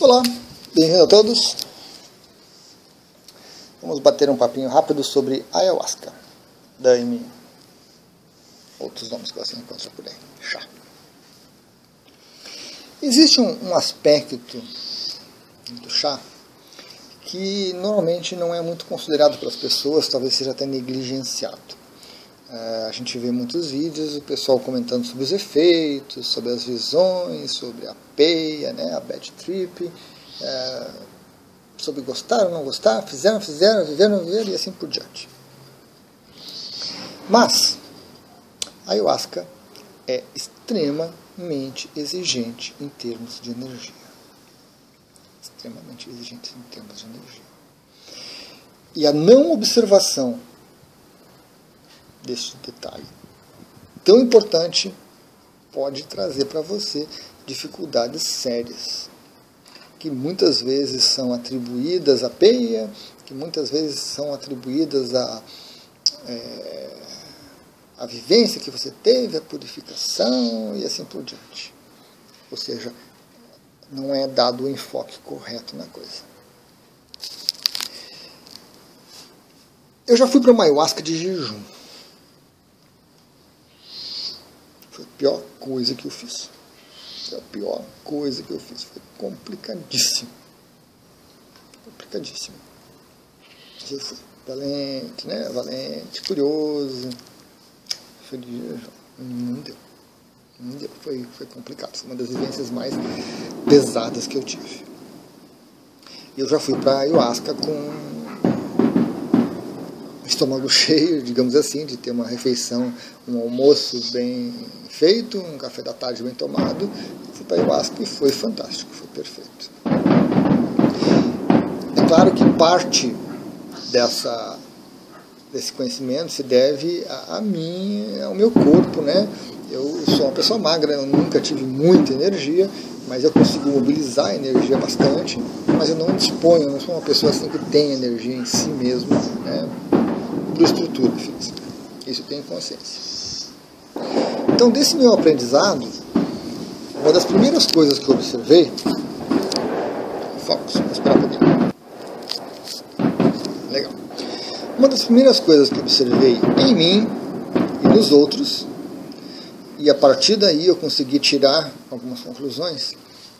Olá, bem-vindo a todos. Vamos bater um papinho rápido sobre ayahuasca, daime, outros nomes que você encontra por aí, chá. Existe um, um aspecto do chá que normalmente não é muito considerado pelas pessoas, talvez seja até negligenciado. É, a gente vê muitos vídeos, o pessoal comentando sobre os efeitos, sobre as visões, sobre a peia, né, a bad trip, é, sobre gostar ou não gostar, fizeram, fizeram, viveram, viveram e assim por diante. Mas a ayahuasca é extremamente exigente em termos de energia. Extremamente exigente em termos de energia. E a não observação deste detalhe tão importante pode trazer para você dificuldades sérias, que muitas vezes são atribuídas à peia, que muitas vezes são atribuídas à, é, à vivência que você teve, à purificação e assim por diante. Ou seja, não é dado o enfoque correto na coisa. Eu já fui para uma ayahuasca de jejum. Foi a pior coisa que eu fiz. Foi a pior coisa que eu fiz. Foi complicadíssimo. Complicadíssimo. Mas eu fui valente, né? Valente, curioso. Não deu. Não deu. Foi, foi complicado. Foi uma das vivências mais pesadas que eu tive. Eu já fui para ayahuasca com estômago cheio, digamos assim, de ter uma refeição, um almoço bem feito, um café da tarde bem tomado. Fui para ayahuasca e foi fantástico, foi perfeito. É claro que parte dessa, desse conhecimento se deve a, a mim, ao meu corpo, né? Eu sou uma pessoa magra, eu nunca tive muita energia, mas eu consigo mobilizar a energia bastante, mas eu não disponho, eu não sou uma pessoa assim que tem energia em si mesmo, né? Por estrutura física. Isso eu tenho consciência. Então, desse meu aprendizado, uma das primeiras coisas que eu observei. Fox, vou esperar um pouquinho. Legal. Uma das primeiras coisas que eu observei em mim e nos outros, e a partir daí eu consegui tirar algumas conclusões,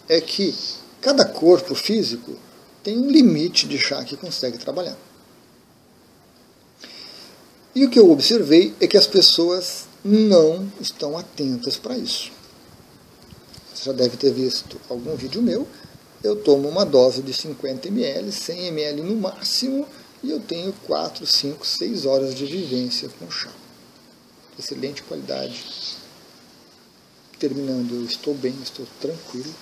é que cada corpo físico tem um limite de chá que consegue trabalhar. E o que eu observei é que as pessoas não estão atentas para isso. Você já deve ter visto algum vídeo meu. Eu tomo uma dose de 50 ml, 100 ml no máximo, e eu tenho 4, 5, 6 horas de vivência com chá. Excelente qualidade. Terminando, eu estou bem, estou tranquilo.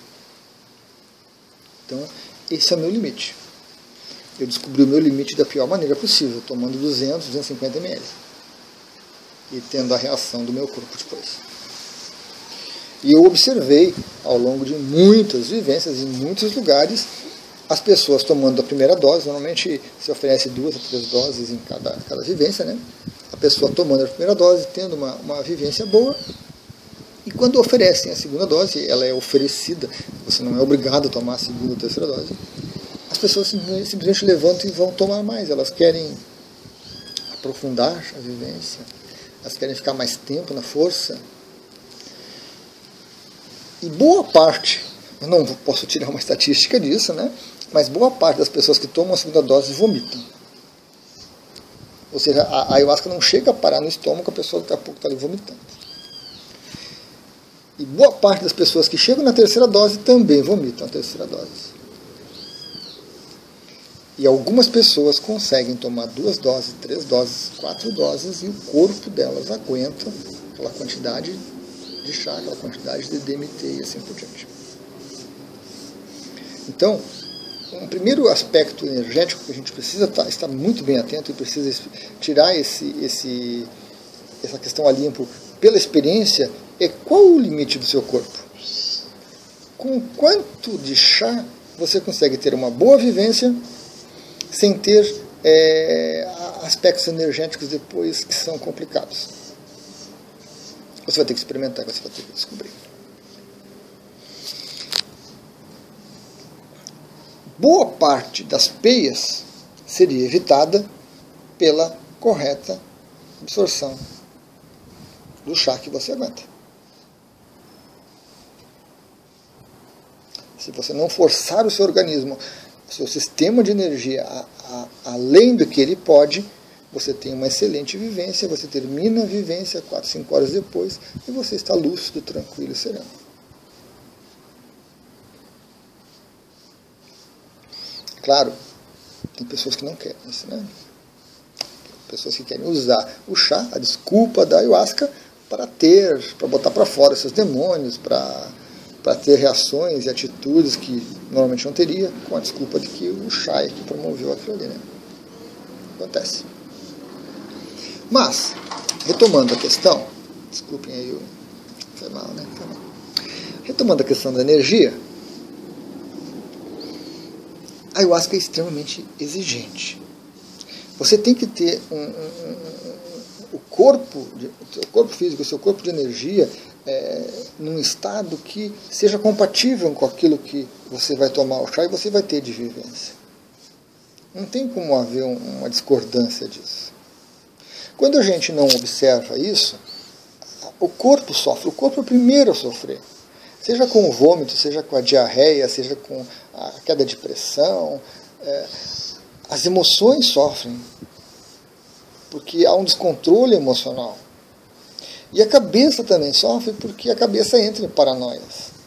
Então, esse é o meu limite. Eu descobri o meu limite da pior maneira possível, tomando 200, 250 ml e tendo a reação do meu corpo depois. E eu observei ao longo de muitas vivências em muitos lugares as pessoas tomando a primeira dose, normalmente se oferece duas ou três doses em cada, cada vivência, né? A pessoa tomando a primeira dose, tendo uma, uma vivência boa, e quando oferecem a segunda dose, ela é oferecida, você não é obrigado a tomar a segunda ou terceira dose, as pessoas simplesmente levantam e vão tomar mais, elas querem aprofundar a vivência, elas querem ficar mais tempo na força. E boa parte, eu não posso tirar uma estatística disso, né? Mas boa parte das pessoas que tomam a segunda dose vomitam. Ou seja, a ayahuasca não chega a parar no estômago, a pessoa daqui a pouco está ali vomitando. E boa parte das pessoas que chegam na terceira dose também vomitam a terceira dose. E algumas pessoas conseguem tomar duas doses, três doses, quatro doses e o corpo delas aguenta aquela quantidade de chá, aquela quantidade de DMT e assim por diante. Então, um primeiro aspecto energético que a gente precisa estar, tá, estar muito bem atento e precisa tirar esse, esse, essa questão a limpo pela experiência é qual o limite do seu corpo. Com quanto de chá você consegue ter uma boa vivência sem ter é, aspectos energéticos depois que são complicados. Você vai ter que experimentar, você vai ter que descobrir. boa parte das peias seria evitada pela correta absorção do chá que você aguenta. Se você não forçar o seu organismo, seu sistema de energia a, a, além do que ele pode, você tem uma excelente vivência, você termina a vivência 4, 5 horas depois e você está lúcido, tranquilo e sereno. Claro, tem pessoas que não querem isso, né? Pessoas que querem usar o chá, a desculpa da ayahuasca, para ter, para botar para fora seus demônios, para para ter reações e atitudes que normalmente não teria, com a desculpa de que o é que promoveu aquilo ali. Né? Acontece. Mas, retomando a questão, desculpem aí. Foi mal, né? Foi mal. Retomando a questão da energia, a ayahuasca é extremamente exigente. Você tem que ter um, um, um, o corpo, o corpo físico, o seu corpo de energia, é, num estado que seja compatível com aquilo que você vai tomar o chá e você vai ter de vivência. Não tem como haver uma discordância disso. Quando a gente não observa isso, o corpo sofre, o corpo é o primeiro a sofrer. Seja com o vômito, seja com a diarreia, seja com a queda de pressão. É, as emoções sofrem, porque há um descontrole emocional. E a cabeça também sofre porque a cabeça entra em paranoias.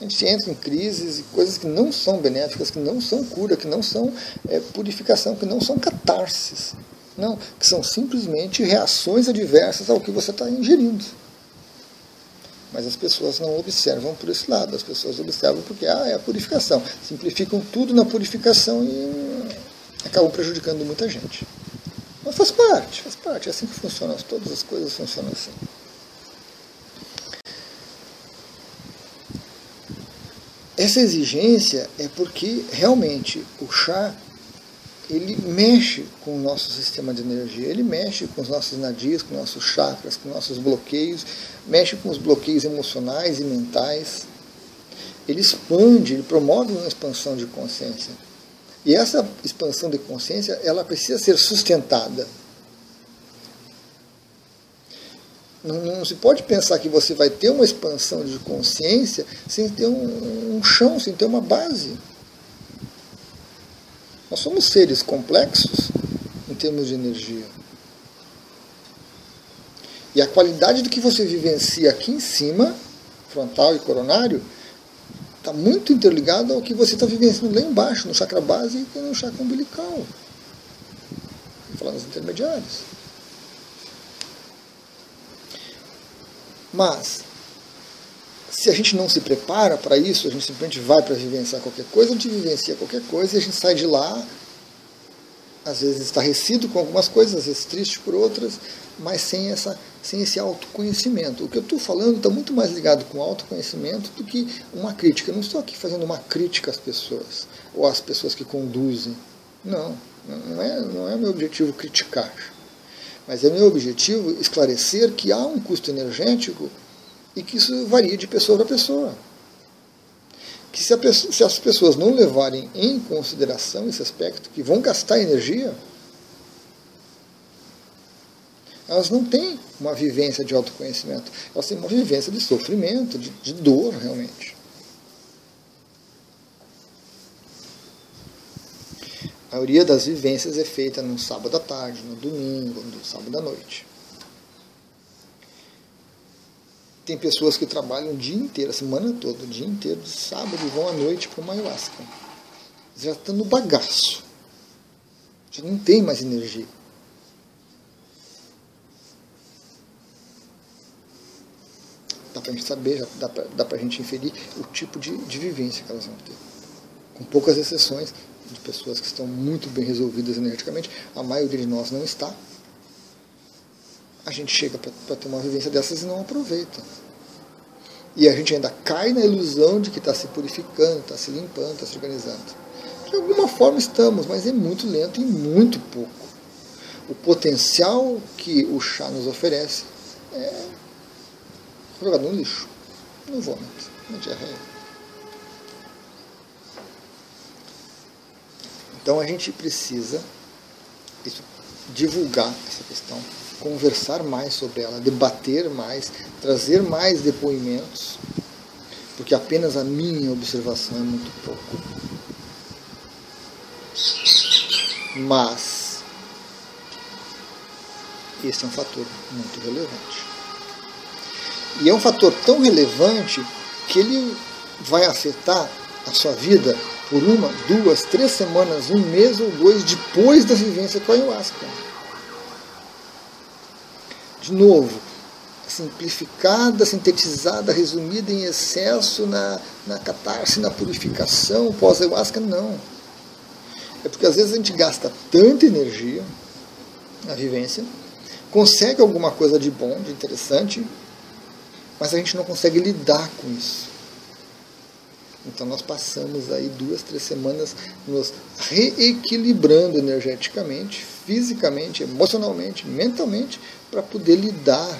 A gente entra em crises e coisas que não são benéficas, que não são cura, que não são é, purificação, que não são catarses. Não, que são simplesmente reações adversas ao que você está ingerindo. Mas as pessoas não observam por esse lado, as pessoas observam porque ah, é a purificação. Simplificam tudo na purificação e acabam prejudicando muita gente. Mas faz parte, faz parte, é assim que funciona, todas as coisas funcionam assim. Essa exigência é porque realmente o chá ele mexe com o nosso sistema de energia, ele mexe com os nossos nadis, com nossos chakras, com nossos bloqueios, mexe com os bloqueios emocionais e mentais. Ele expande, ele promove uma expansão de consciência. E essa expansão de consciência, ela precisa ser sustentada. Não, não, se pode pensar que você vai ter uma expansão de consciência sem ter um, um chão, sem ter uma base. Nós somos seres complexos em termos de energia. E a qualidade do que você vivencia aqui em cima, frontal e coronário, está muito interligado ao que você está vivenciando lá embaixo, no chakra base e no chakra umbilical. Falando dos intermediários. Mas, se a gente não se prepara para isso, a gente simplesmente vai para vivenciar qualquer coisa, a gente vivencia qualquer coisa e a gente sai de lá, às vezes estarrecido com algumas coisas, às vezes triste por outras, mas sem, essa, sem esse autoconhecimento. O que eu estou falando está muito mais ligado com autoconhecimento do que uma crítica. Eu não estou aqui fazendo uma crítica às pessoas, ou às pessoas que conduzem. Não, não é, não é meu objetivo criticar. Mas é meu objetivo esclarecer que há um custo energético e que isso varia de pessoa para pessoa. Que se, pessoa, se as pessoas não levarem em consideração esse aspecto, que vão gastar energia, elas não têm uma vivência de autoconhecimento, elas têm uma vivência de sofrimento, de, de dor realmente. A maioria das vivências é feita no sábado à tarde, no domingo, no sábado à noite. Tem pessoas que trabalham o dia inteiro, a semana toda, o dia inteiro, de sábado, e vão à noite para uma ayahuasca. Já estão no bagaço. Já não tem mais energia. dá para a gente saber, dá para a gente inferir o tipo de, de vivência que elas vão ter. Com poucas exceções de pessoas que estão muito bem resolvidas energeticamente, a maioria de nós não está. A gente chega para ter uma vivência dessas e não aproveita. E a gente ainda cai na ilusão de que está se purificando, está se limpando, está se organizando. De alguma forma estamos, mas é muito lento e muito pouco. O potencial que o chá nos oferece é jogado no lixo, no vômito, na diarreia. Então a gente precisa isso, divulgar essa questão, conversar mais sobre ela, debater mais, trazer mais depoimentos, porque apenas a minha observação é muito pouco. Mas esse é um fator muito relevante. E é um fator tão relevante que ele vai afetar a sua vida por uma, duas, três semanas, um mês ou dois depois da vivência com a ayahuasca. De novo, simplificada, sintetizada, resumida em excesso na, na catarse, na purificação pós-ayahuasca, não. É porque às vezes a gente gasta tanta energia na vivência, consegue alguma coisa de bom, de interessante, mas a gente não consegue lidar com isso. Então nós passamos aí duas, três semanas nos reequilibrando energeticamente, fisicamente, emocionalmente, mentalmente, para poder lidar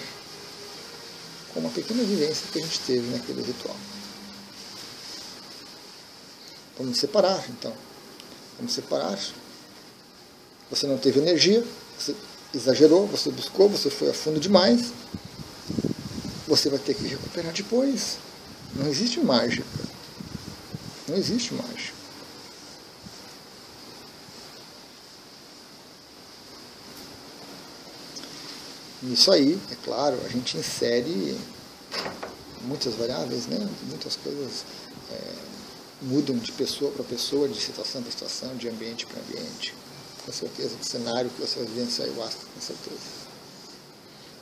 com uma pequena vivência que a gente teve naquele ritual. Vamos separar, então. Vamos separar. Você não teve energia, você exagerou, você buscou, você foi a fundo demais. Você vai ter que recuperar depois. Não existe mágica. Não existe mais. Nisso aí, é claro, a gente insere muitas variáveis, né? muitas coisas é, mudam de pessoa para pessoa, de situação para situação, de ambiente para ambiente, com certeza, de cenário que você vai vivenciar ayahuasca, com certeza.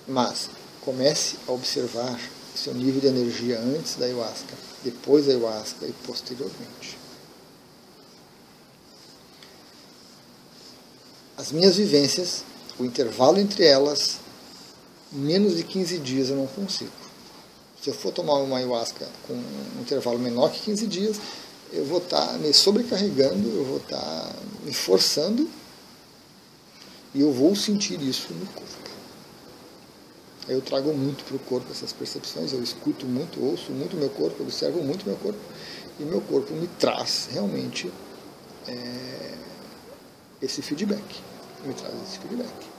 Mas comece a observar seu nível de energia antes da ayahuasca, depois da ayahuasca e posteriormente. As minhas vivências, o intervalo entre elas, menos de 15 dias eu não consigo. Se eu for tomar uma ayahuasca com um intervalo menor que 15 dias, eu vou estar me sobrecarregando, eu vou estar me forçando e eu vou sentir isso no corpo. Eu trago muito para o corpo essas percepções, eu escuto muito, ouço muito meu corpo, observo muito meu corpo, e meu corpo me traz realmente é, esse feedback. Me traz esse feedback.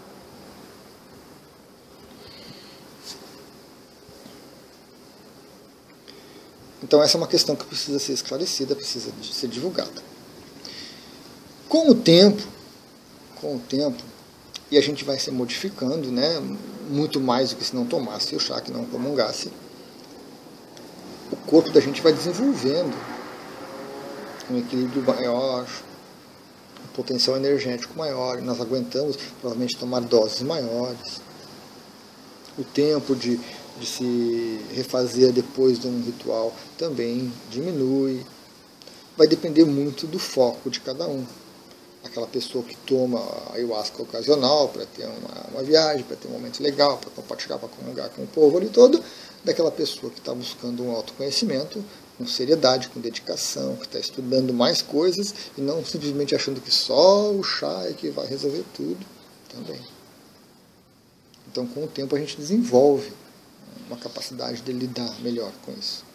Então essa é uma questão que precisa ser esclarecida, precisa ser divulgada. Com o tempo, com o tempo, e a gente vai se modificando, né? muito mais do que se não tomasse o chá, que não comungasse. O corpo da gente vai desenvolvendo um equilíbrio maior, um potencial energético maior, e nós aguentamos provavelmente tomar doses maiores. O tempo de, de se refazer depois de um ritual também diminui. Vai depender muito do foco de cada um aquela pessoa que toma ayahuasca ocasional para ter uma, uma viagem, para ter um momento legal, para compartilhar, para comungar com o povo ali todo, daquela pessoa que está buscando um autoconhecimento com seriedade, com dedicação, que está estudando mais coisas e não simplesmente achando que só o chá é que vai resolver tudo também. Então, com o tempo, a gente desenvolve uma capacidade de lidar melhor com isso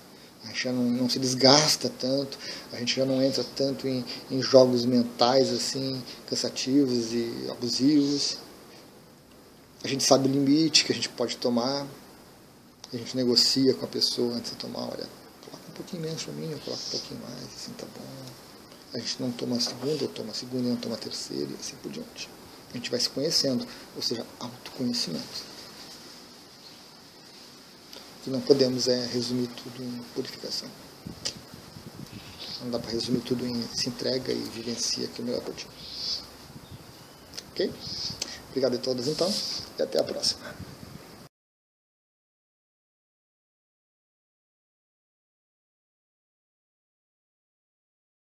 a gente já não, não, se desgasta tanto, a gente já não entra tanto em, em jogos mentais assim, cansativos e abusivos. A gente sabe o limite que a gente pode tomar, a gente negocia com a pessoa antes de tomar, olha, coloca um pouquinho menos para mim, eu coloco um pouquinho mais, assim tá bom. A gente não toma a segunda, ou toma a segunda e não toma a terceira e assim por diante. A gente vai se conhecendo, ou seja, autoconhecimento que não podemos é resumir tudo em purificação. Não dá para resumir tudo em se entrega e vivencia que é o melhor para ti. Ok? Obrigado a todos então e até a próxima.